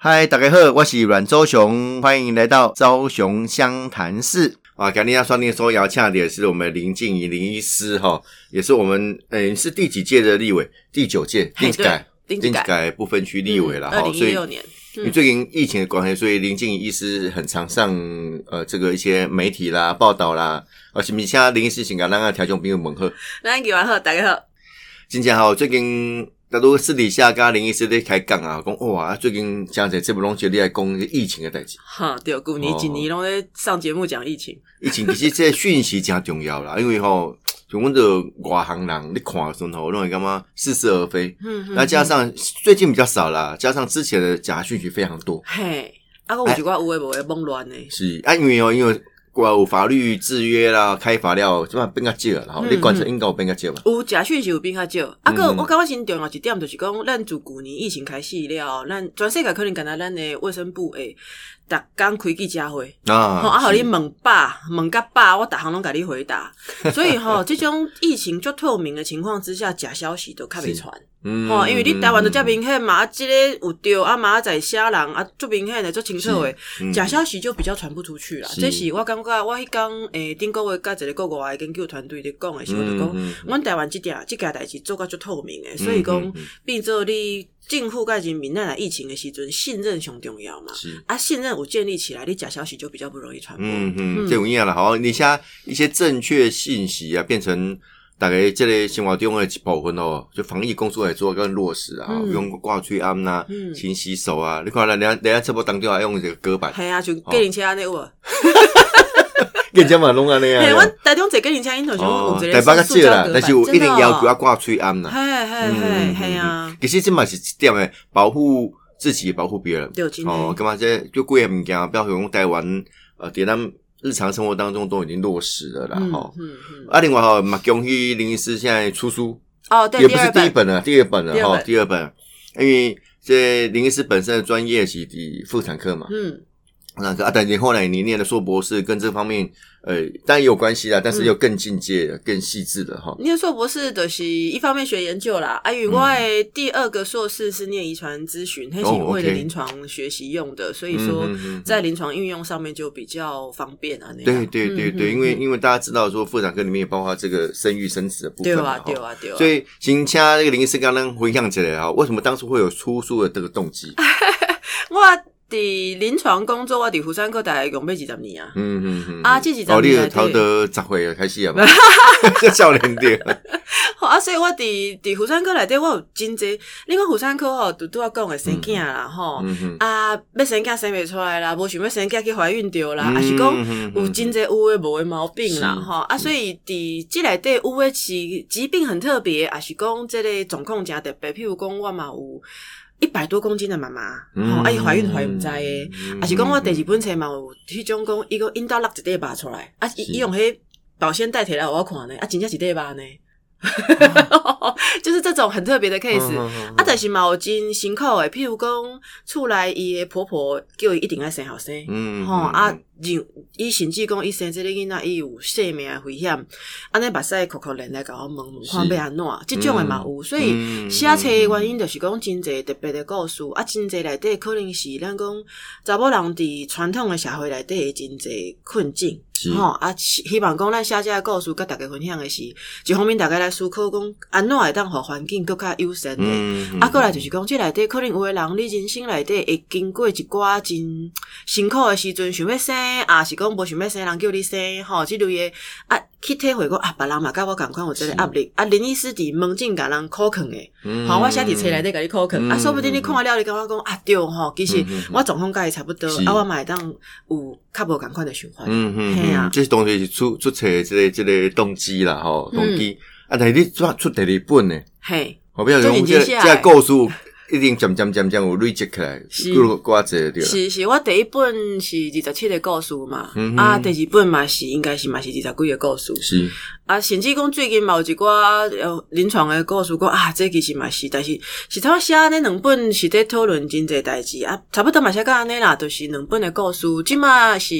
嗨，大家好，我是阮周雄，欢迎来到周雄湘潭市啊。今天要双定说邀请的是我们林静怡林医师哈，也是我们诶是第几届的立委？第九届嘿丁改对丁改不分区立委了哈。二零所以一六年，因为最近疫情的关系，所以林静怡医师很常上呃这个一些媒体啦、报道啦。啊，是不是现在林医师先甲咱个听众朋友问好？咱给完好大家好，今天好，最近大都私底下跟林医师在开讲啊，讲哇，最近讲者这部拢就你来讲疫情的代志。哈，对，旧年一年拢在上节目讲疫情，疫情其实这个讯息真重要啦，因为吼，就阮的外行人你看的时候，我认为干嘛似是而非。嗯那加上最近比较少啦，加上之前的假讯息非常多。嘿，啊，我有一寡有诶无诶懵乱诶，是啊，因为哦，因为国有法律制约啦，开法了，基本上变较少了，然后嗯你观察应该有变较少吧。有假讯息有变较少，啊，个嗯我感觉真重要一点就是讲，咱自旧年疫情开始了，咱全世界可能敢若咱的卫生部诶，逐工开记者会。啊，吼，啊，互是你问爸，问甲爸，我逐项拢甲你回答。所以吼，即种疫情就透明的情况之下，假消息都较袂传。嗯吼，因为你台湾都遮明显嘛，啊，即个有对，啊嘛在写人啊，足明显的，足清楚的，嗯假消息就比较传不出去啦。是这是我感觉，我迄工诶，顶个月甲一个国外的研究团队咧讲的时候，就讲，阮台湾即件即件代志做甲足透明的，嗯所以讲变做你政府甲人民咱来疫情的时阵，信任上重要嘛。是。啊，信任我建立起来，你假消息就比较不容易传播。嗯嗯，这有影啦。好，你像一些正确信息啊，变成大概这类生活中的一部分哦，就防疫工作来做更落实啊，嗯用挂嘴安呐嗯，勤洗手啊。你看，人家人家直播当中还用这个隔板，系啊，就隔离车安尼有无？人家嘛弄安尼嘿，啊。阮台中坐计程车，因头像哦有，一台个塑胶北较少啦，隔板但是有一定要求要挂嘴安啦。嘿嘿嘿嘿啊！其实这嘛是一点诶，保护自己，保护别人。哦，干嘛这就贵的物件，不要用台湾呃，在咱日常生活当中都已经落实了啦。嗯吼。嗯嗯，啊，另外哈，嘛恭喜林医师现在出书，哦，对，也不是第一本，了，第二本了哈，第二本第二本，因为这林医师本身的专业是的妇产科嘛，嗯，那个啊，但你后来你念的硕博士，跟这方面呃，当然有关系啦，但是又更进阶的、更细致的哈。念硕博士的是一方面学研究啦，啊，与我的第二个硕士是念遗传咨询，那是哦为了临床学习用的，所以说在临床运用上面就比较方便啊，那对样。对对对，嗯因为因为大家知道说妇产科里面也包括这个生育生殖的部分对啊对啊对啊，所以，请请那个林医师刚刚回想起来啊，为什么当初会有出书的这个动机？我伫临床工作，我伫妇产科大概用要二十年啊。嗯嗯嗯，啊这是哦，你十年来有头得十岁开始啊嘛，这 少年点，好啊，所以我伫伫妇产科内底，我有真济。你看妇产科吼，拄拄啊讲诶生囝啦，吼、啊，要生囝生袂出来啦，无想要生囝去怀孕着啦，嗯啊是讲有真济有诶无诶毛病啦，吼。啊，所以伫即内底有诶是疾病很特别，啊是讲即个状况诚特别，譬如讲我嘛有。一百多公斤的妈妈，嗯吼、啊，伊怀孕怀毋知诶，嗯啊是讲我第二本册嘛有迄种讲，伊个阴道落一块肉出来，啊，伊伊用迄保鲜袋摕来互我看呢，啊，真正是块肉呢，就是这种很特别的 case。嗯啊，但是嘛有真辛苦诶，譬如讲厝内伊诶婆婆叫伊一定爱生后生，嗯吼、啊，人伊甚至讲伊生即个囡仔伊有性命诶危险，安尼目屎哭哭连来甲我问问看要安怎，即种诶嘛有，所以嗯写册诶原因就是讲真侪特别诶故事，啊，真侪内底可能是咱讲查某人伫传统诶社会内底诶真侪困境。是吼啊，希希望讲咱写这个故事，甲大家分享的是，一方面大家来思考讲，安怎会当互环境更较友善诶？嗯啊，过来就是讲，即内底可能有诶人，你人生内底会经过一寡真辛苦诶时阵，想要生，啊是讲无想要生，人叫你生，吼，即类诶啊，去体会过啊，别人嘛甲我共款有即个压力，啊，林医师伫门诊甲人苦劝诶，嗯。吼，我写伫册内底甲你苦劝，嗯。啊，说不定你看了，你感觉讲啊，对吼，其实我状况甲伊差不多，啊，我嘛会当有较无共款诶想法，嗯嗯嘿啊。嗯，这东西是出出册的这个这个动机啦，吼，动机。啊，但是你出出第二本呢，嘿。我不要就讲这个这故事一定渐渐渐渐有累积起来，是。对，是是，我第一本是二十七个故事嘛，嗯啊，第二本嘛是应该是嘛是二十几个故事，是，啊，甚至讲最近嘛有一寡呃临床的故事讲啊，这其实嘛是，但是是他写那两本是在讨论真济代志啊，差不多嘛写到安尼啦，就是两本的故事，即嘛是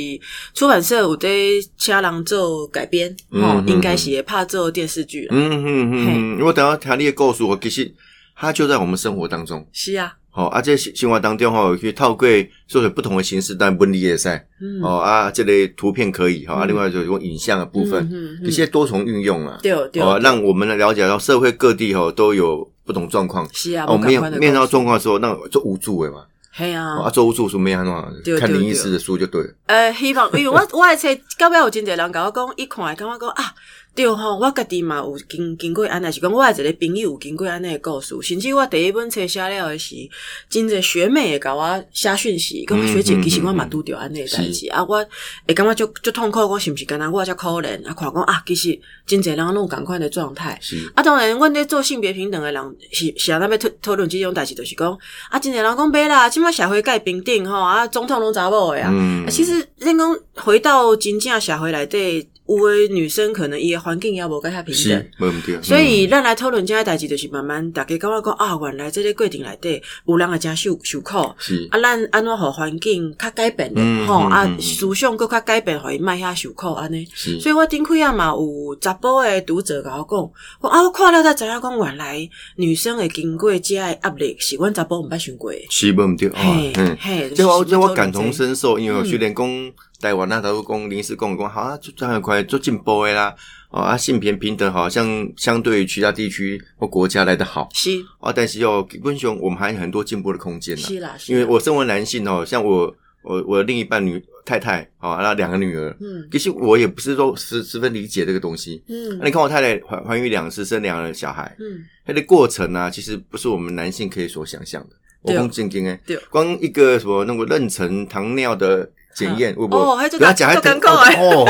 出版社有在请人做改编，嗯吼、嗯。应该是会拍做电视剧嗯嗯嗯，我等下听你的故事，我其实它就在我们生活当中。是啊，好、啊，这生活当中吼，去透过做成不同的形式，但文理也赛，嗯。哦啊，这类图片可以哈、啊，嗯。另外就是用影像的部分，一些多重运用啊，对对哦，让我们了解到社会各地吼都有不同状况。是啊，哦，无同面面到状况的时候，那做无助的嘛，嘿啊。哦啊，，做无助书没安怎看林医师的书就对了。呃，希望，因为我我的册到尾有真侪人甲我讲，一看感觉讲啊，对吼，我家己嘛有经经过安尼，是讲我的一个朋友有经过安尼的故事，甚至我第一本册写了的是，真侪学妹会甲我写讯息，讲嗯学姐嗯其实我嘛嗯。拄着安尼的代志，啊，我会感觉就就痛苦，我是毋是干那我遮可怜，啊，看讲啊，其实真侪人拢有共款的状态。啊，当然，阮咧做性别平等的人是是安那要讨讨论即种代志，就是讲啊，真侪人讲买啦，即满社会改平等吼，啊，总统拢查某的啊其实恁讲回到真正社会内底，有的女生可能伊的环境也无甲遐平等。，没问题。所以，咱来讨论这个代志，就是慢慢大家感觉讲啊，原来这个过程内底有人会真受受苦，啊，咱安怎互环境较改变咧嗯，吼、啊思想搁较改变，互伊卖遐受苦安尼。所以我顶开啊嘛有查甫诶读者甲我讲，我啊我看了才知影讲，原来女生会经过这样的压力是阮查甫毋捌想过的。是没问题。哦嘿，嗯，嘿，这我就是这我感同身受，因为训练讲台湾那头讲临时讲讲，好啊，就这样快做进步的啦。哦啊，性别平等好像相对于其他地区或国家来的好。是。啊，但是哦，基本上我们还有很多进步的空间呢。是啦，因为我身为男性哦，像我我我的另一半女太太啊，那两个女儿，嗯。其实我也不是说十十分理解这个东西。嗯。那你看我太太怀怀孕两次，生两个小孩，嗯，她的过程呢、其实不是我们男性可以所想象的。我对讲正经诶对，光一个什么那个妊娠糖尿的检验，会不哦会？还这个不要讲还这个很酷哦。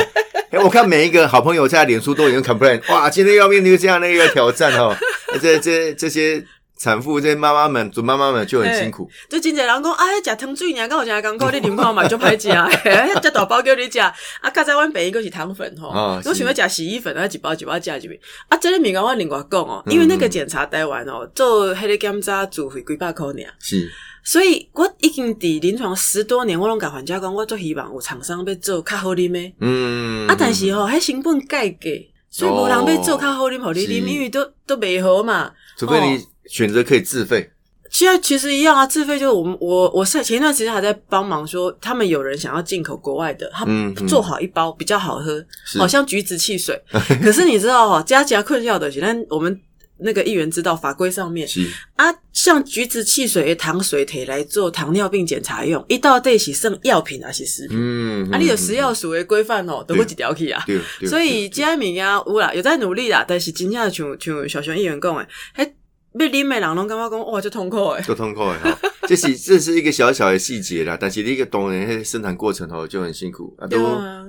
哎，我看每一个好朋友在脸书都已经 complain，哇，今天要面对这样的一个挑战哦，这这这些产妇、这些妈妈们、准妈妈们就很辛苦。就真侪人讲，啊，迄食糖水尔，敢有诚艰苦，你啉看嘛就歹食，迄只大包叫你食，啊，较早阮病伊个是糖粉吼，哦我想要食洗衣粉，啊，一包一包食入面，啊，这个物件我另外讲哦，因为那个检查台湾哦，做迄个检查自费几百块尔。是，所以我已经伫临床十多年，我拢甲患者讲，我做希望有厂商要做较好啉的。嗯，啊，但是吼，迄成本介价，所以无人要做较好啉，互你是啉，因为都都袂好嘛。除非你选择可以自费，现在其实一样啊，自费就是我们我我是前一段时间还在帮忙说，他们有人想要进口国外的，他做好一包比较好喝，是好像橘子汽水。可是你知道哈，加加困扰的是，但我们那个议员知道法规上面是啊，像橘子汽水糖水可以来做糖尿病检查用，一到底是剩药品还是食品？嗯，啊，你有嗯食药署的规范哦，都会一条去啊。所以对这物件有啦，有在努力啦，但是真正像像小熊议员讲诶，迄要啉的人拢感觉讲哇，就痛苦诶。就痛快哈。这是这是一个小小的细节啦，但是你一个当然，那生产过程吼就很辛苦啊，都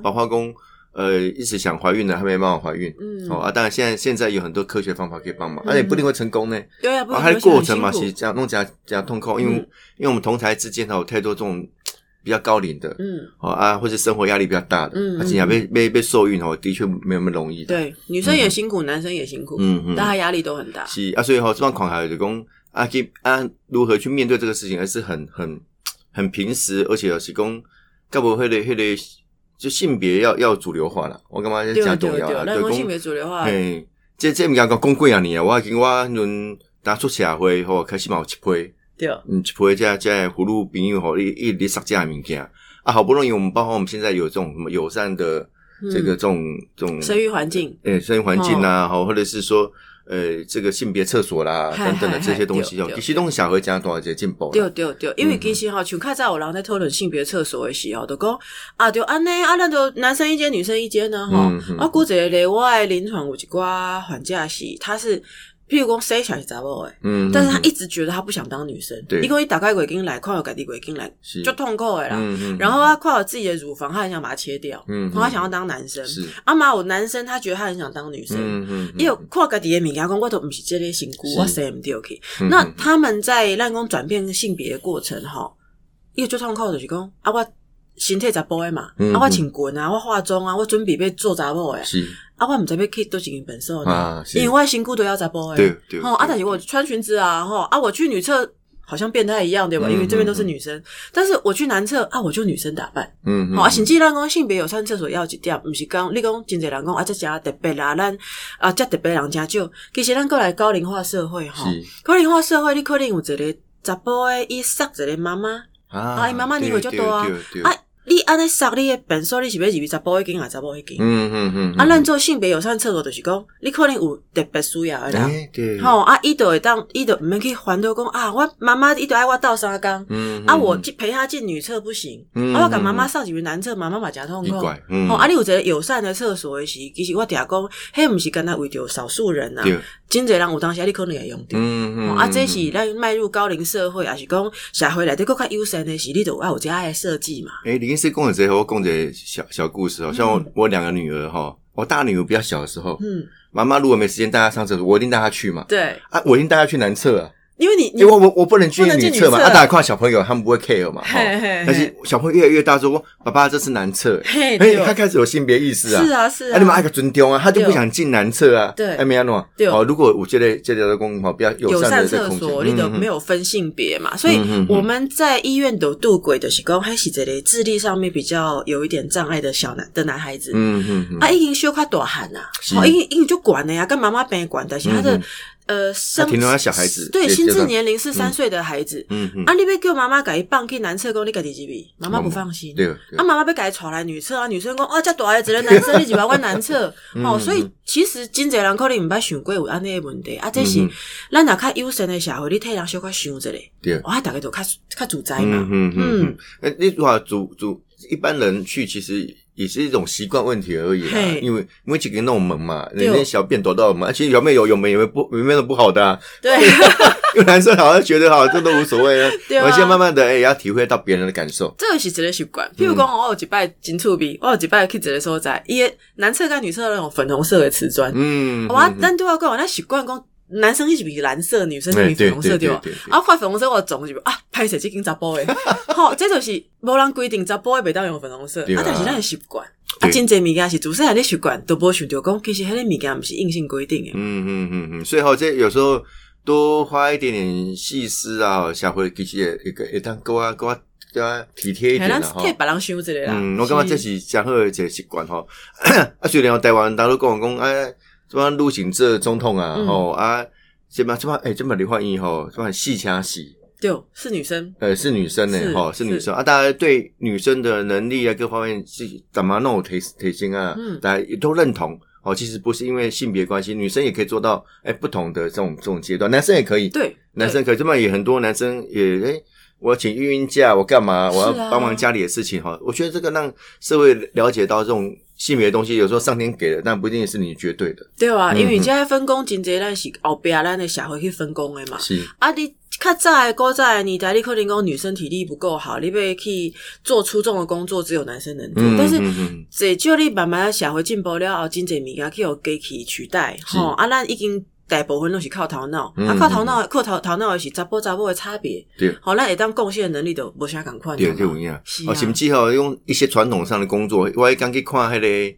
包括讲呃一直想怀孕的还没办法怀孕。嗯，哦啊，当然现在现在有很多科学方法可以帮忙，而且不一定会成功呢。对啊，不啊，它的过程嘛，其实这样弄起来这样痛苦，因为、嗯因为我们同台之间哈有太多这种比较高龄的，嗯，哦啊，或是生活压力比较大的，嗯而且被被被受孕哦，的确没有那么容易的。，对，女生也辛苦，男生也辛苦，嗯嗯，大家压力都很大。是啊，所以哈、这帮狂孩就讲啊，去啊如何去面对这个事情，而是很很很平时，而且是讲，该不会的迄个就性别要要主流化了，我感觉对这加重要啦，对讲性别主流化，嘿，这这物件讲讲几啊年啊，我已经我迄阵刚出社会吼，开始嘛有一批，对，嗯，一批这这葫芦朋友吼，一一直杀这样物件啊，好不容易我们包括我们现在有这种什么友善的这个这种这种嗯生育环境，诶，生育环境啊，好、或者是说，呃，这个性别厕所啦等等的这些东西哦，对对其实都是社会讲多少节进步。对对对，因为嗯其实哈，像较早有人在讨论性别厕所的时候，就讲啊，就安尼啊，那就男生一间，女生一间呢，吼嗯嗯。啊，估一个例，我的临床有一寡患者是，他是，譬如讲生小是查某诶，嗯，但是他嗯一直觉得他不想当女生，对。伊讲伊打开鬼经来，看到家己月经来，是。就痛苦的啦。嗯嗯，然后他看到自己的乳房，他很想把它切掉，嗯，然后他想要当男生。是，啊嘛有男生，他觉得他很想当女生。嗯嗯，伊有看家己的物件，讲我都不是这个身躯，是。我生唔掉去。嗯那他们在让公转变性别的过程，吼，伊个最痛苦就是讲啊，我身体查甫的嘛，嗯啊，我穿裙啊，我化妆啊，我准备要做查某的，是。啊，我毋知要去倒一间本所呢因为我的身躯都要查甫的，对对吼啊，但是我穿裙子啊，吼啊，我去女厕。好像变态一样，对吧？嗯因为这边都是女生，但是我去男厕啊，我就女生打扮。嗯，好、啊，甚至咱讲性别友善厕所要一点，毋是讲你讲真侪人讲啊，这诚特别啦，咱啊，这特别人诚少。其实咱过来高龄化社会吼，高龄化社会你可能有一个查甫诶伊杀一个妈妈，啊啊伊妈妈年纪就大啊。啊，你安尼杀你的本数，你是要入去查甫迄间啊查某迄间？嗯嗯嗯，啊，咱做性别友善厕所就是讲，你可能有特别需要的人。哎对，吼啊，伊就会当，伊就毋免去烦恼讲啊，我妈妈伊就爱我斗三工，嗯啊，我去陪她进女厕不行，嗯啊，我甲妈妈扫入去男厕，妈妈嘛诚痛苦。嗯吼，啊，你有一个友善的厕所的时，其实我定讲，迄毋是干那为着少数人啊，真侪人有当时啊你可能会用着。嗯嗯，吼啊，这是咱迈入高龄社会，也是讲社会内底更较优先的是，你就要有这样的设计嘛。哎，林医师跟我这我讲小小故事哦，像我我两个女儿哈，我大女儿比较小的时候，嗯，妈妈如果没时间带她上厕所，我一定带她去嘛。对，啊，我一定带她去男厕啊，因为你你因为我我不能去女厕嘛。啊，大家看小朋友他们不会 care 嘛，哈。但是小朋友越来越大，说爸爸这是男厕，嘿，哎，他开始有性别意识啊。是啊是啊，你们爱个尊重啊，他就不想进男厕啊，对。哎，没安诺，对。哦，如果我觉得这条的公哈比较友友善的这个空间，所，你都嗯没有分性别嘛，所以我们在医院都度鬼的是讲，还是这类智力上面比较有一点障碍的小男的男孩子。嗯嗯嗯，啊，已经小快大汉呐，是哦，已经已经就管了呀，跟妈妈边管，但是他的嗯呃生小孩子对心智年龄是三岁的孩子，嗯嗯，啊，你要叫妈妈给伊放去男厕，讲你家己几比，妈妈不放心。对，啊，妈妈被改传来女厕啊，女生讲啊，这大孩子的男生，你就要阮男厕。嗯哦，所以其实真侪人可能毋捌想过有安尼的问题啊，这是嗯咱若较优先的社会，你替人小可想一下，对，哇，大概都较较自在嗯嘛，嗯嗯。嗯，哎，你话主主一般人去其实。也是一种习惯问题而已啦，因为因为几个那种门嘛，对人家小便躲到门，而且有没有有没有不有没有不好的啊？对，因为男生好像觉得哈，这都无所谓啊。对啊我们现在慢慢的哎，也要体会到别人的感受。这个是真的习惯。譬如讲，我有一摆真趣味，我有一摆去一个所在，伊男厕跟女厕那种粉红色的瓷砖，嗯，我咱对我讲，咱习惯讲。男生是比蓝色，女生是比粉红色对吧？啊，看粉红色我总是啊，拍摄这间查甫诶，吼，这就是无人规定查甫诶袂当用粉红色，啊。啊，但是咱的习惯，啊，真侪物件是自细汉的习惯，都无想着讲，其实迄个物件毋是硬性规定诶。嗯嗯嗯嗯，所以哈，这有时候多花一点点细思啊，下回其实也一个一当够啊够啊体贴一点啦哈。替别人想一个啦。嗯，我感觉这是真好的一个习惯吼。啊，虽然台湾大陆讲讲哎，什么陆行这总统啊，嗯。吼啊，什么什么哎，这么李焕英吼，什么戏腔戏。对，是女生，呃，是女生呢，是哈，是。女是生。啊，大家对女生的能力啊，各方面是怎么弄推推心啊，嗯。大家也都认同。哦，其实不是因为性别关系，女生也可以做到哎不同的这种这种阶段，男生也可以，对，男生可以，这么也很多男生也哎，我请孕孕假，我干嘛？我要帮忙家里的事情哈。我觉得这个让社会了解到这种性别的东西，有时候上天给的，但不一定是你绝对的。对啊，嗯因为现在分工真侪，咱是后壁咱的社会去分工的嘛。是，啊，你较早的古早的年代，你可能讲女生体力不够好，你要去做出众的工作，只有男生能做。嗯但是这就你慢慢社会进步了后，真侪物件去互机器取代，是吼啊，咱已经大部分都是靠头脑，嗯啊，靠头脑，靠头头脑的是查甫查某的差别，对。好，咱会当贡献的能力都无啥共款。对，嘛就有影。是啊哦，甚至吼用一些传统上的工作，我刚去看迄、个。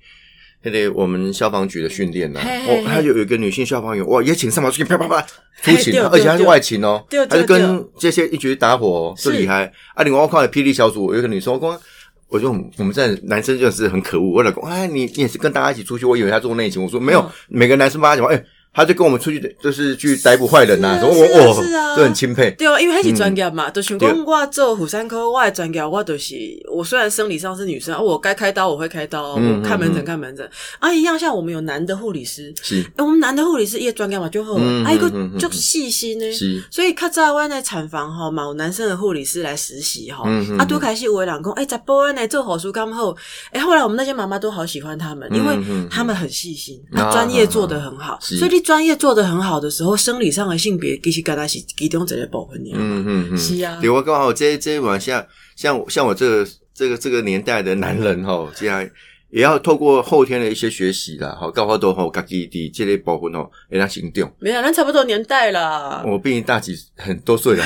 迄个我们消防局的训练呐，哦，他有有一个女性消防员，哇，也请上马出去啪啪啪出勤，而且还是外勤哦，对对他就跟这些一局打火是厉害。啊，另外我看霹雳小组有一个女生，我讲，我说我们在男生就是很可恶，我老公，哎，你你也是跟大家一起出去，我以为他做内勤，我说没有，嗯每个男生帮他讲，哎，他就跟我们出去就是去逮捕坏人呐，是啊就很钦佩，对啊，因为他是专业嘛，就想对讲我做妇产科，我的专业我就是我虽然生理上是女生，啊我该开刀我会开刀，嗯我看门嗯。诊看门诊，啊一样像我们有男的护理师，是。欸我们男的护理师也专业嘛就好，嗯啊一个就细心呢。是，所以较早阮的产房吼，嘛有男生的护理师来实习吼，啊，嗯嗯。嗯拄开始有的人讲，哎、查甫的呢做护士刚好，哎、后来我们那些妈妈都好喜欢他们，因为他们很细心，专业做得很好，是。所以你专业做得很好的时候，生理上的性别其实刚才是其中一个部分，嗯嗯嗯，是啊。对我刚好这这往下，像像我这个这个这个年代的男人哈，这样也要透过后天的一些学习啦，好，高考都吼，家己伫这类部分吼，也要行动。没有，咱差不多年代啦，我比你大几很多岁了，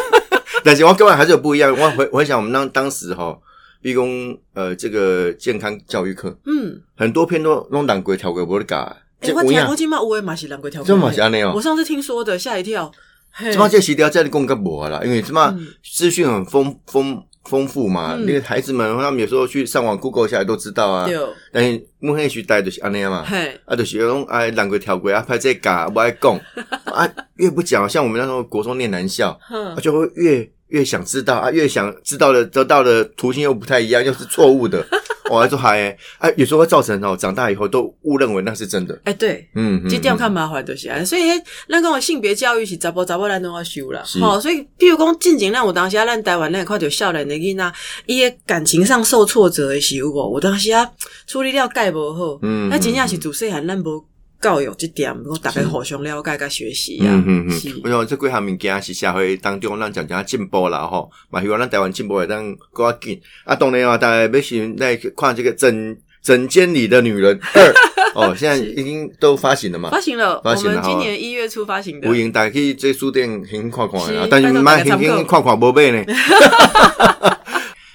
但是我跟我还是有不一样。我回我回想我们当当时哈，毕公呃这个健康教育课，嗯，很多篇都弄胆鬼跳鬼不会改，我听我，今嘛有诶嘛是人鬼跳过，这嘛是安尼哦。我。上次听说的，吓一跳，嘿。这嘛这时条在你讲个无啦，因为这嘛嗯。资讯很丰丰丰富嘛，嗯。那个孩子们他们有时候去上网 Google 下来都知道啊。对，但是我迄时代就是安尼啊嘛，嘿，啊，就是有种哎，人过跳过啊，拍这嘎不爱讲。啊，越不讲，像我们那时候国中念男校，就会越越想知道啊，越想知道的得到的途径又不太一样，又是错误的，我在做嗨诶哎，啊，有时候会造成哦，长大以后都误认为那是真的，哎，对。嗯，嗯这点较麻烦就是啊，所以迄咱讲的性别教育是查甫查某咱都要修啦是。吼，所以比如讲进前咱有当时啊，咱台湾咱会看到少年的囡仔，伊诶感情上受挫折的时候无，有当时啊处理了解无好，嗯那真正是自细汉咱无教育这点，我大家互相了解甲学习啊嗯嗯嗯是，我想这几项物件是社会当中咱讲讲进步啦吼，嘛希望咱台湾进步会当更加紧。啊，当然啊，大家要先来看这个整整间里的女人 二哦，现在已经都发行了嘛发。行了，发行了们今年一月初发行的有。闲大家去这书店轻轻看看的啊，但是拜托买轻大家参考轻看看无买呢。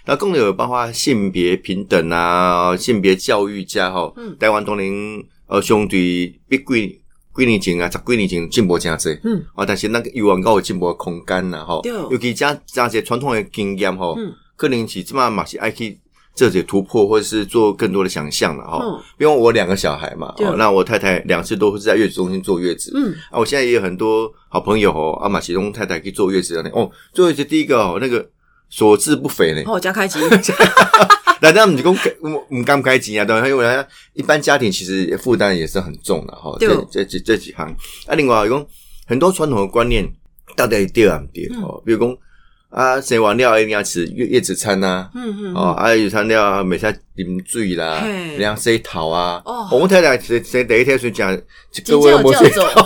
那更有包括性别平等啊，性别教育家吼，嗯。台湾当年呃兄弟比几几年前啊，十几年前进步真济。嗯，啊，但是那个欲望高有进步的空间啦，吼。对，尤其加加些传统的经验吼，嗯。可能是即嘛嘛是爱去这些突破，或者是做更多的想象了哈。嗯。因为我两个小孩嘛，哦，那我太太两次都是在月子中心坐月子，嗯，啊，我现在也有很多好朋友哦，啊，马其中太太去坐月子的哦，坐月子第一个哦，那个所至不菲呢，好，加开机，那他们就讲我唔敢开钱啊，对吧？因为他一般家庭其实负担也是很重的哈。这这这几这几行啊，另外有讲很多传统的观念到底对啊唔对嗯哦，比如讲啊，食完了一定要吃月月子餐呐、嗯嗯，哦，啊，月子餐了每天啉醉啦嘿，然后洗头啊。哦。我们太太谁谁第一天先讲，一真个月正有叫做没洗头，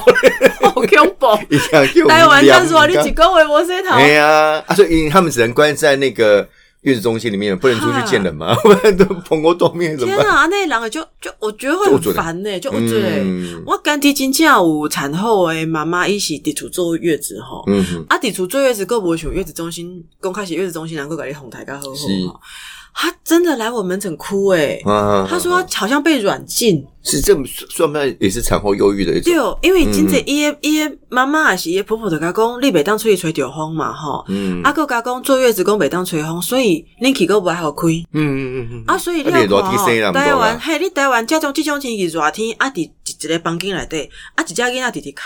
好恐怖。一样就台湾两他说你一个月没洗头，哎呀，啊，所以他们只能关在那个月子中心里面，不能出去见人吗，不然都蓬头垢面怎么办？天啊，那人个就就我觉得会很烦呢，就我觉得。嗯我干爹真正有产后诶妈妈，一起伫厝坐月子吼，嗯哼，啊，伫厝坐月子，佫无像月子中心公开始月子中心，能够给你哄抬较好好吼。他真的来我门诊哭诶，啊他说他好像被软禁，是这么算不算也是产后忧郁的一种？对哦，因为真正伊诶伊诶妈妈也是伊的婆婆就甲讲，你袂当出去吹着风嘛吼，嗯。啊，佫甲讲坐月子讲袂当吹风，所以恁气佫无好开。嗯嗯嗯嗯啊，所以你台湾，不多啦嘿，你台湾这种这种天气热天，啊，伫一一个房间内底，啊，一只囡仔伫伫哭，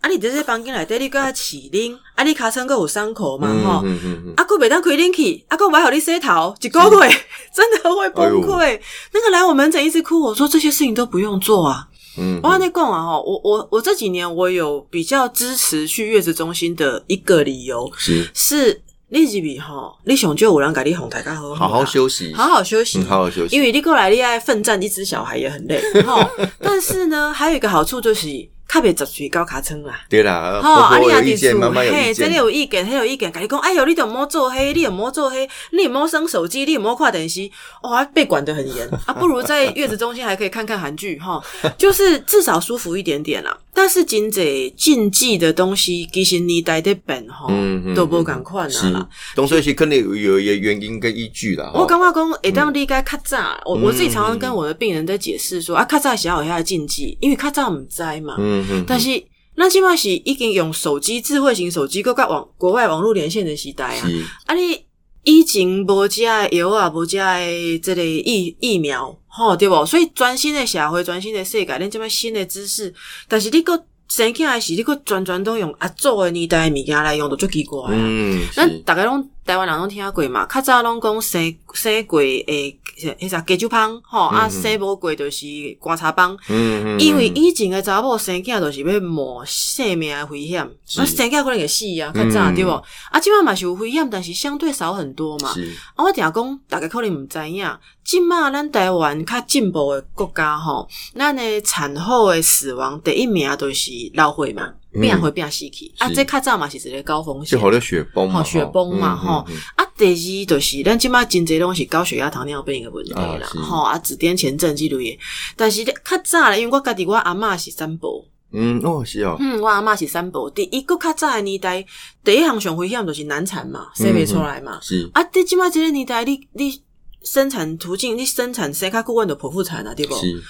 啊，你伫这个房间内底，你搁较饲恁，啊，你尻川搁有伤口嘛嗯吼，嗯嗯嗯，啊，搁袂当开冷气，啊，搁无互你洗头，一个月 真的会崩溃。那个来我门诊一直哭，我说这些事情都不用做啊。嗯我跟你讲啊，吼，我我我这几年我有比较支持去月子中心的一个理由是。是，你入去吼，你上就有人甲你哄抬较好，好好休息，好好休息。嗯，好好休息，因为你过来，你爱奋战一只小孩也很累哈。但是呢，还有一个好处就是，较别十岁高卡村啦。对啦，吼，啊，婆你也伫婆有意见，厝，妈妈有嘿，这里有意见，迄有意见，甲你讲，哎哟，你就莫做黑，你也莫做黑，你也莫生手机，你也莫看电视，哇，被管得很严啊，不如在月子中心还可以看看韩剧哈，就是至少舒服一点点啦。但是真济禁忌的东西，其实年代在变吼嗯嗯，都无共款啊啦。，东所以是肯定有有一个原因跟依据啦。我吼感觉讲，会当理解较早，我我自己常常嗯跟我的病人在解释说，啊，较早是要有遐禁忌，因为较早毋知嘛。嗯嗯，但是咱即摆是已经用手机、智慧型手机，搁甲网国外网络连线的时代啊。啊，你以前无遮的药啊，无遮的这个疫疫苗，吼对无？所以全新的社会、全新的世界，恁即么新的知识，但是你搁生起来时，你搁全全都用阿祖的年代的物件来用，就足奇怪啊。嗯，咱是大概拢台湾人拢听过嘛，较早拢讲生生过诶，迄啥加酒芳吼，啊生无过就是观察帮，嗯，因为以前诶查某生囝就是要冒性命诶危险，啊生囝可能会死啊，较早嗯对无？啊，即摆嘛是有危险，但是相对少很多嘛。啊，我定讲，大家可能毋知影，即马咱台湾较进步诶国家吼，咱诶产后诶死亡第一名就是老岁嘛，变会变死去，啊，是。这较早嘛是一个高风险。就。好多雪崩嘛，吼雪崩嘛吼。吼，啊，第二就是咱即摆真侪拢是高血压、糖尿病的问题啦吼。啊，紫癜前症之类的。但是咧较早咧，因为我家己我阿嬷是三宝，嗯哦是哦，嗯，我阿嬷是三宝。第一个较早的年代，第一项上危险就是难产嘛，生袂出来嘛。是。啊，伫即摆即个年代，你你生产途径，你生产生较久，阮就剖腹产啊，对不？是，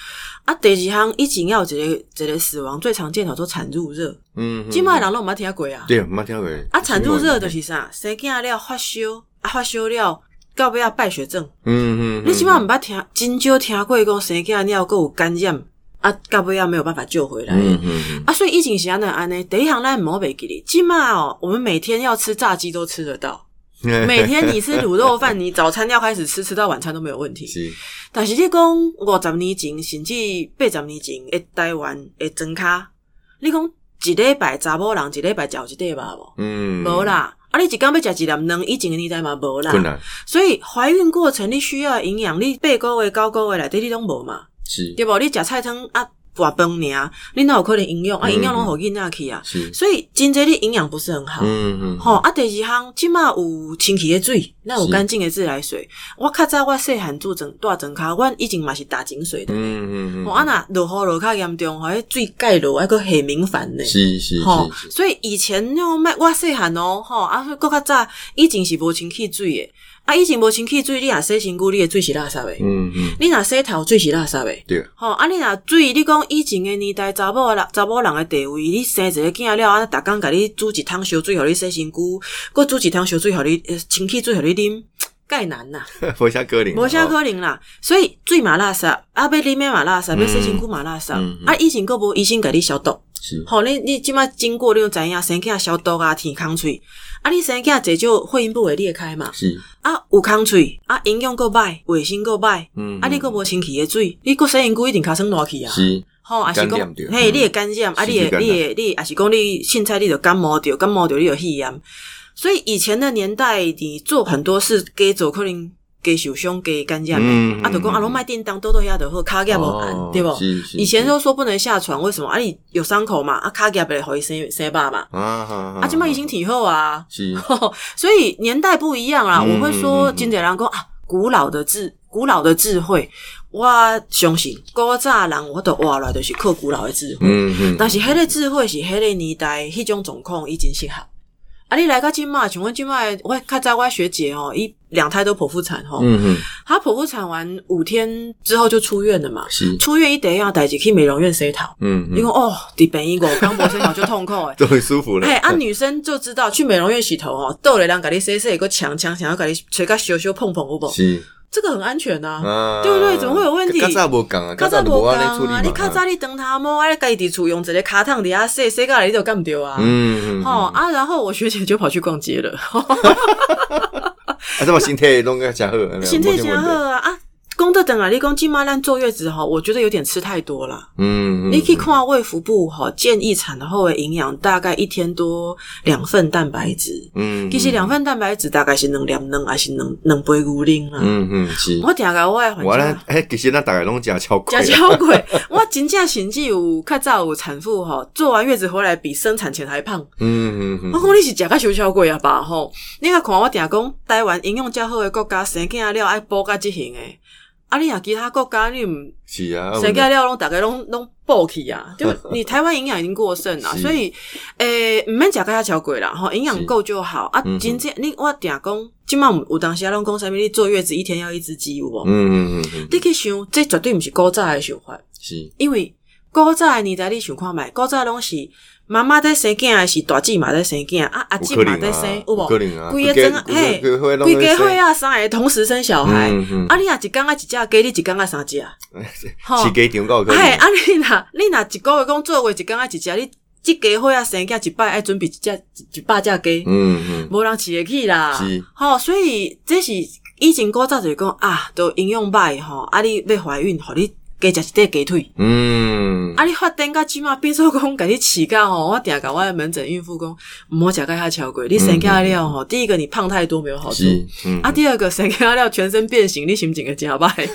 啊，第二项以前要有一个一个死亡最常见的叫做产褥热，嗯，即摆人拢毋捌听过啊。对，没听过啊，产褥热就是啥？生囝了发烧，啊发烧了，到尾啊败血症。嗯嗯，你起码毋捌听，真少听过讲生囝了，还有感染，啊，到尾啊没有办法救回来。嗯嗯嗯，啊，所以疫情是安尼安尼，第一项咱毋好袂记哩，即码哦，我们每天要吃炸鸡都吃得到，每天你吃卤肉饭，你早餐要开始吃，吃到晚餐都没有问题。是，但是你讲五十年前，甚至八十年前的台湾的庄卡，你讲一礼拜查某人一礼拜嚼一顿肉无？嗯，无啦，啊，你一工要食一粒卵，以前的年代嘛无啦。所以怀孕过程你需要的营养，你八个月、九个月内底你拢无嘛，是对无？你食菜汤啊，大饭尔，你哪有可能营养啊？嗯营养拢互囡仔去啊，所以真济你营养不是很好。嗯嗯，吼、啊，第二项，即马有清气的水，那有干净的自来水。我较早我细汉住整大整卡，阮以前嘛是打井水的。嗯嗯吼、啊若落雨落较严重，吼，迄水盖落还佫很明烦呢。是是吼、所以以前那卖我细汉哦，吼，啊，佫较早以前是无清气水的，啊，以前无清气水，你若洗身躯，你的水是垃圾的，嗯嗯，你若洗头，水是垃圾的。对，吼、啊！你若水，你讲以前的年代，查某人查某人的地位，你生一个囝了，啊，逐工甲你煮一桶烧水，互你洗身躯，佮煮一桶烧水，互你呃清气水，互你啉，介难呐，无啥可能，无啥可能啦。所以水嘛垃圾，啊，要啉的嘛垃圾，要洗身躯嘛垃圾，啊，以前佮无医生甲你消毒，是，吼、你你即摆经过你就知影生囝消毒啊，天空喙，啊，你生囝坐就会阴部会裂开嘛，是，啊，有空喙，啊，营养够歹，卫生够歹。嗯，啊，你佫无清气的水，你佫洗身躯一定尻川热去啊！是，吼，也是讲嘿，嗯你会感染，啊，你会，你会，你也是讲你凊彩你就感冒着，感冒着你就肺炎。所以以前的年代，你做很多事，加做可能给受伤、给感染嗯的，啊，就讲啊，拢卖叮当，多多遐就好，骹夹无按，对不？以前都说不能下床，为什么？啊，你有伤口嘛，啊，骹夹不会互伊生生疤嘛，啊啊啊，即摆已经挺好啊，是，所以年代不一样啦。嗯我会说，真侪人讲啊，古老的智，古老的智慧，我相信古早人我都活来就是靠古老的智慧。嗯嗯，但是迄个智慧是迄个年代迄种状况已经适合。啊，你来个金麦，请问金麦，我看在我学姐哦，一两胎都剖腹产吼，嗯嗯。她剖腹产完五天之后就出院了嘛。是，出院一得要带去美容院洗头，嗯嗯，你讲哦，伫病院我刚剖腹产就痛苦哎，终于舒服了，嘿，啊，女生就知道去美容院洗头哦，逗了人给你洗洗，个强强想要给你吹个羞羞碰碰，有无？是，这个很安全呐、啊，对不对？怎么会有问题？卡扎无讲啊，卡扎无就无安尼处理啊！你卡扎你长头毛，啊，家己伫厝用一个卡烫底下洗洗个来，你就干不掉啊！嗯嗯，吼、啊，然后我学姐就跑去逛街了，啊，这么身体拢个诚好，身体真好啊！啊，讲到等啊，你讲今妈咱坐月子吼，我觉得有点吃太多了。嗯，嗯，你可以看卫福部吼建议产后的营养大概一天多两份蛋白质，嗯，其实两份蛋白质大概是两粒卵，还是两两杯牛奶啦。嗯嗯是，我听个我的我咧患者，哎，其实咱大概拢食超过，食超过，我真正甚至有较早有产妇吼，做完月子回来比生产前还胖。嗯嗯嗯，我讲你是食个小超过啊吧吼？你甲看我听讲台湾营养较好的国家生囝了爱补甲即型诶，啊你啊其他国家你毋是啊，生囝了拢大概拢拢补去啊，就你台湾营养已经过剩啦，所以诶毋免食甲遐超过啦吼，营养够就好啊嗯。真正你我定讲，即满有当时啊拢讲啥物，你坐月子一天要一只鸡有无？嗯嗯嗯嗯，你去想，这绝对毋是古早的想法。是，因为古早的年代，你想看觅，古早拢是妈妈在生囝，是大姊嘛在生囝，啊阿姊嘛在生，有无？规个整嘿，规家伙啊，三个同时生小孩，啊你若一工啊一只鸡，你一工啊三只，啊？是家庭够可啊你若你若一个月讲做月一工啊一只，你即家伙啊生囝一摆爱准备一只一百只鸡，嗯嗯，无人饲得起啦。是。吼，所以这是以前古早就是讲啊，都营养歹吼，啊你要怀孕，互你加食一块鸡腿。嗯，啊！你发展到即马变做讲，甲你饲到吼，我定甲我的门诊孕妇讲，毋好食到遐超过。你生囝了吼，第一个你胖太多没有好处，嗯，啊，第二个生囝了全身变形，你心情会真歹。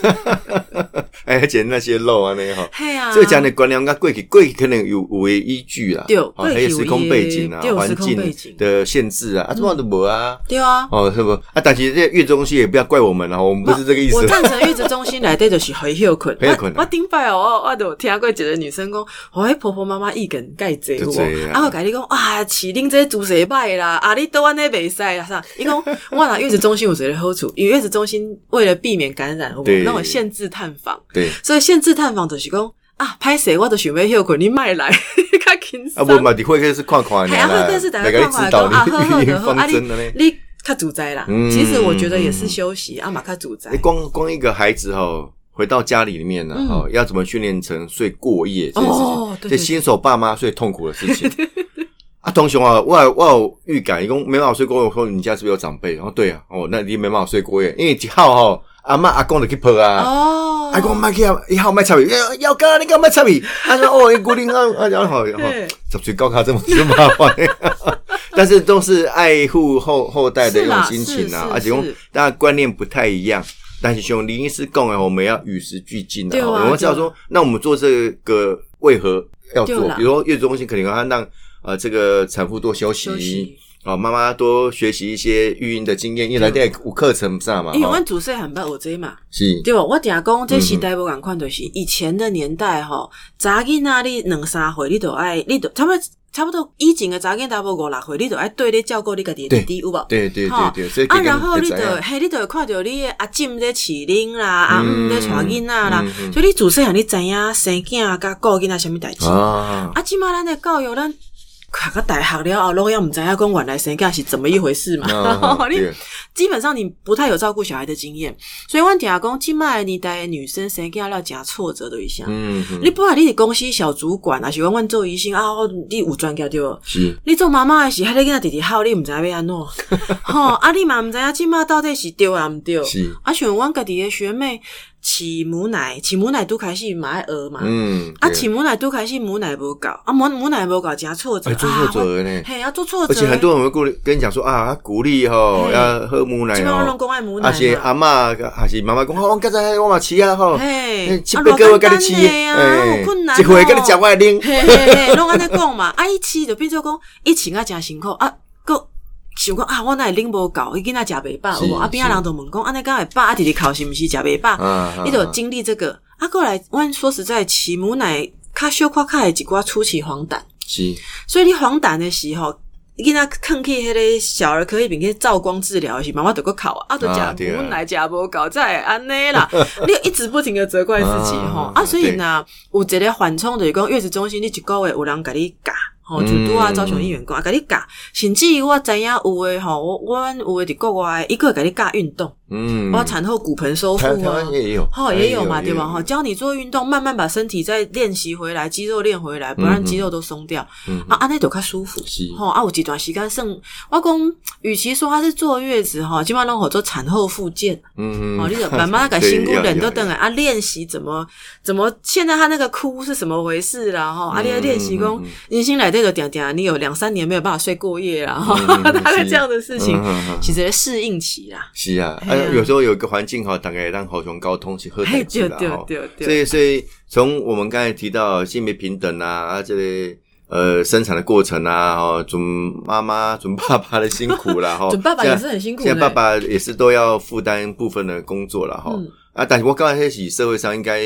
哎，而且那些肉啊，那哈。嘿啊，这个讲的观念跟过去，过去可能有有诶依据啦，对还有时空背景啊有，环境的限制啊，啊，这么都无啊，对啊。哦，是不啊？但其实这月子中心也不要怪我们啊，我们不是这个意思我。赞成月子中心内底就是很休困。很休困啊我我顶摆哦，我我就听过一个女生讲，我迄婆婆妈妈意见介济有无？就这啊啊，我甲你讲，啊，饲恁这主食歹啦，啊，你倒安尼袂使啦啥？伊讲，我若月子中心有一个好处，因为月子中心为了避免感染，有无对那种限制探访，对，所以限制探访就是讲啊，歹势我都想要休困，你莫来，较轻啊，松。不嘛，你会客是看看的嘿啊，啦，会客是大家看看讲啊，好好的 好，啊你。你较主宰啦。嗯其实我觉得也是休息，啊嘛较主宰诶。光光一个孩子哈，回到家里里面呢，嗯哈，要怎么训练成睡过夜这件事情，哦对新手爸妈最痛苦的事情。啊，同学啊，我有我有预感，一共没办法睡过夜，我说你家是不是有长辈？然后对啊，哦，那你没办法睡过夜，因为一号哈，阿妈阿公就去抱啊。哦，阿公买去啊，一号买插米，要要干你干买插米？他说哦，固定啊啊，然后然后对十岁高考这么这么麻烦，但是都是爱护后后代的一种心情啊，而且用大家观念不太一样。但是兄林医师讲的，我们要与时俱进的、对啊我们知道说，那我们做这个为何要做？比如说月子中心肯定要让呃这个产妇多休息，休息。啊，妈妈多学习一些育婴的经验，因为来电有课程上嘛，哈因为阮自细汉捌有这嘛，是。对吧？我定讲这时代无共款，就是以前的年代吼，查囡仔你两三岁，你都爱，你都差不多差不多以前的查囡仔无五六岁，你就爱对你照顾你家己的弟弟有无？对对对对，所以啊，然后你就就嘿，你就看到你的阿婶在饲恁啦，阿嗯姆在带囡仔啦所以你自细汉你知影生囝甲顾囡仔什么代志？啊，啊，即马咱的教育，咱读到大学了后，拢要毋知影讲原来生囝是怎么一回事嘛？啊你基本上你不太有照顾小孩的经验，所以阮听讲，即摆年代的女生生囝了诚挫折的一项。嗯，嗯你本来你是公司小主管啊，是讲阮做医生啊，你有专家对无？是你做妈妈的是，迄个囡仔弟弟好，你毋知要安怎？吼，啊，你嘛毋知影即马到底是对啊毋对？是，啊，像阮家己的学妹饲母奶，饲母奶拄开始嘛爱学嘛，嗯，啊，对。饲母奶拄开始母奶无够，啊母母奶无够，诚挫折，哎，做啊挫折了呢。嘿，要做挫折，而且很多人会鼓励跟你讲说啊，鼓励吼嘿。要喝母奶基本上拢，讲爱母奶嘛，而且阿嬷还是妈妈讲，哦，我刚才我嘛吃啊吼，嘿，七八个月跟你吃，哎，有困难哦，一回跟你讲我来拎，嘿嘿嘿，拢安尼讲嘛，啊，伊饲就变做讲，伊穿啊诚辛苦。啊，个想讲啊，我哪会拎无够，伊囡仔食袂饱，是有无？啊，边仔人都问讲，安尼敢会饱？啊，弟弟哭是毋是食袂饱？啊你就经历这个，啊，过来，阮说实在，饲母奶较小可较会一寡初期黄疸，是，所以你黄疸的时候。伊囡仔囥去迄个小儿科迄边去照光治疗的时候，妈妈都个哭啊，啊，都啊对啊食母奶食无够，才会安尼啦。你一直不停的责怪自己啊吼，啊，所以呢，有一个缓冲就是讲月子中心，你一个月有人甲你教。吼，就拄啊，嗯。招雄医院讲，啊，甲你教，甚至于我知影有诶吼，我我有诶伫国外，伊个会甲你教运动，嗯，包括产后骨盆收复台台啊湾，也有，哦，也有嘛，对吧？哈，教你做运动，慢慢把身体再练习回来，肌肉练回来，不让肌肉都松掉。嗯啊，安内都较舒服。是哈啊，有一段时间剩，我讲，与其说他是坐月子哈，基本上拢好做产后复健。嗯哦，你就慢慢把对辛苦人都等来 啊，练习怎么怎么，现在他那个哭是什么回事啦？哈，啊，你要练习讲嗯嗯嗯，人心来这个点点，你有两三年没有办法睡过夜啦，哈嗯，嗯大概这样的事情嗯嗯嗯，其实适应期啦。是啊，有时候有一个环境哈，大概让猴熊高通去喝嘿，代志对对啦哈。所以，所以从我们刚才提到性别平等啊，啊，这类呃生产的过程啊，哈，准妈妈、准爸爸的辛苦啦，哈，准爸爸也是很辛苦现在爸爸也是都要负担部分的工作了，哈、嗯。啊，但是我刚才起社会上应该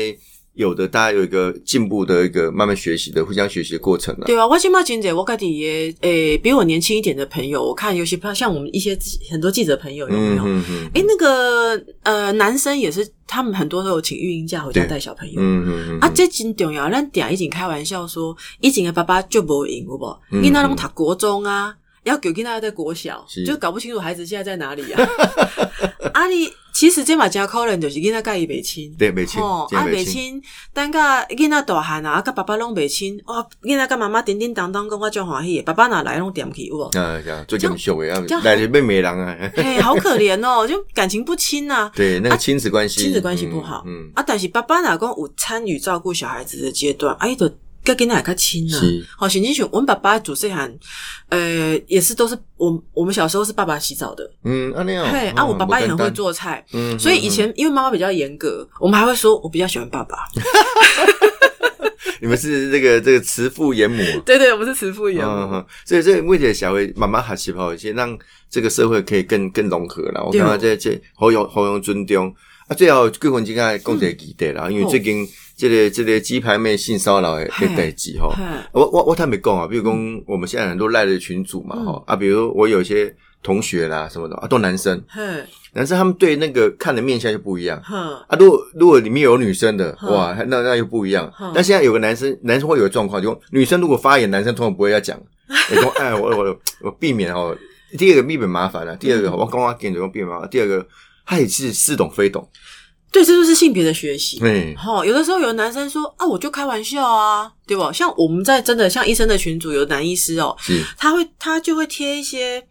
有的，大家有一个进步的一个慢慢学习的、互相学习的过程了。对啊，我今嘛真姐，我家己也诶，比我年轻一点的朋友，我看尤其像我们一些很多记者朋友有没有？嗯嗯诶，那个呃，男生也是，他们很多都有请育婴假回家对带小朋友。嗯嗯嗯啊，这真重要。咱定以前开玩笑说，以前的爸爸就无赢，有无？嗯囡仔拢读国中啊，要给囡仔在国小，就搞不清楚孩子现在在哪里啊。啊，你其实这嘛真可能就是囡仔甲伊袂亲。对，没亲吼，，这样啊，没亲，袂亲，等甲囡仔大汉啊，啊，甲爸爸拢袂亲，哦，囡仔甲妈妈叮叮当当讲我足欢喜，爸爸哪来拢点去有无？啊，最紧秀的，要这样来被美人啊，嘿，好可怜哦，就感情不亲呐、对，那个亲子关系，亲子关系不好。嗯，啊，但是爸爸哪讲有参与照顾小孩子的阶段，啊，伊就跟囡仔较亲啊。好，甚至像我们爸爸主细汉，呃，也是都是我我们小时候是爸爸洗澡的，嗯，啊那样，对，啊，我爸爸也很会，做菜，嗯，所以以前因为妈妈比较严格，我们还会说我比较喜欢爸爸。你们是这个这个慈父严母。对对，我们是慈父严母。嗯嗯，所以这为了小孩慢慢学习好，先让这个社会可以更更融合了。我对看到这这好用好用尊重。啊，最后结婚之间讲一个记得啦，因为最近这个这个鸡排妹性骚扰的的代志吼。我我我坦白讲啊，比如讲我们现在很多赖的群主嘛，嗯。哈、啊，比如我有一些同学啦什么的啊，都男生，嘿，男生他们对那个看的面相就不一样。哼，啊。如果如果里面有女生的，嗯哇，那那又不一样。嗯。但现在有个男生，男生会有个状况，就女生如果发言，男生通常不会要讲，你说哎，我我我避免哦。第二个避免麻烦了、第二个我刚刚跟你讲避免麻烦，第二个他也是似懂非懂，对，这就是性别的学习。对，哈、有的时候有男生说啊，我就开玩笑啊，对吧？像我们在真的像医生的群组有男医师哦，是，他会他就会贴一些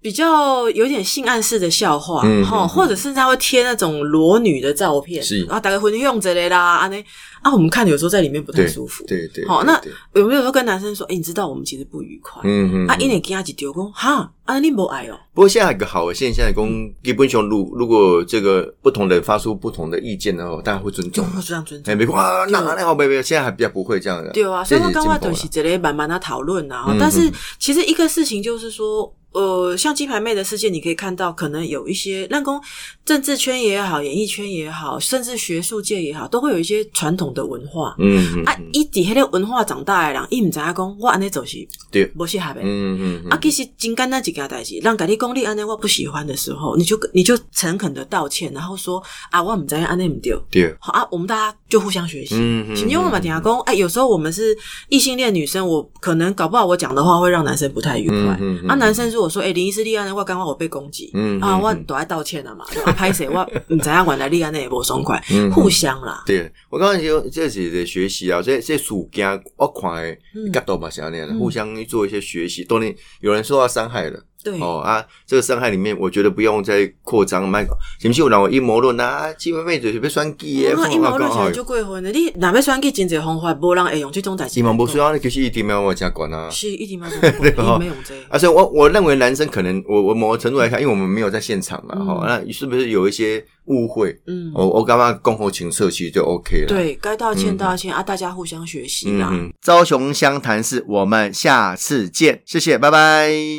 比较有点性暗示的笑话，哈、嗯嗯或者是他会贴那种裸女的照片，是然后大概会用这类啦，啊那啊，我们看有时候在里面不太舒服。对对，好那有没有时候跟男生说，哎、你知道我们其实不愉快，嗯嗯，啊，嗯因为给他一丢工，哈，啊，你不爱哦，不过现在有一个好的现象，公基本上如如果这个不同人发出不同的意见的话，大家会尊重。就会这样尊重哎，。没哇，那那好，没没，现在还比较不会这样的。对啊，所以我这刚刚都进步了是这类慢慢的讨论啊。嗯但是嗯其实一个事情就是说，呃，像鸡排妹的事件，你可以看到，可能有一些让公政治圈也好，演艺圈也好，甚至学术界也好，都会有一些传统的文化。嗯嗯啊，伊伫迄个文化长大的人，伊毋知影讲我安尼就是对，无适合的。嗯嗯嗯啊，其实真简单一件代志，让家己讲你安尼我不喜欢的时候，你就你就诚恳的道歉，然后说啊，我毋知影安尼毋对。对，好啊，我们大家就互相学习。嗯嗯因为我们听讲，哎，有时候我们是异性恋女生，我可能搞不好我讲的话会让男生不太愉快。嗯啊，男生如果说，哎，林医师立安呢，我刚刚我被攻击，嗯啊，我都爱道歉了嘛，对？拍谁我唔知影原来立安呢也无爽快，嗯互相啦。对，我刚才就这是在学习啊，这这暑假我看的嗯角度嘛是这样的，嗯互相去做一些学习。当然有人受到伤害了，对，哦啊，这个伤害里面，我觉得不用再扩张，卖行不行？有人有阴谋论啊，基本妹就是被选举的，那阴谋论哦是就过分的，你若要选举真侪方法，无人会用这种代志。阴谋不需要，其实一定要我加管啊。是一定要 对哦没用这个。啊，所以我我认为男生可能，我我某个程度来看，因为我们没有在现场嘛，嗯哈、那是不是有一些误会？嗯，我我刚刚恭候情色其实就 OK 了。对该道歉嗯道歉啊，大家互相学习啦。嗯嗯，高雄湘潭市，我们下次见，谢谢，拜拜。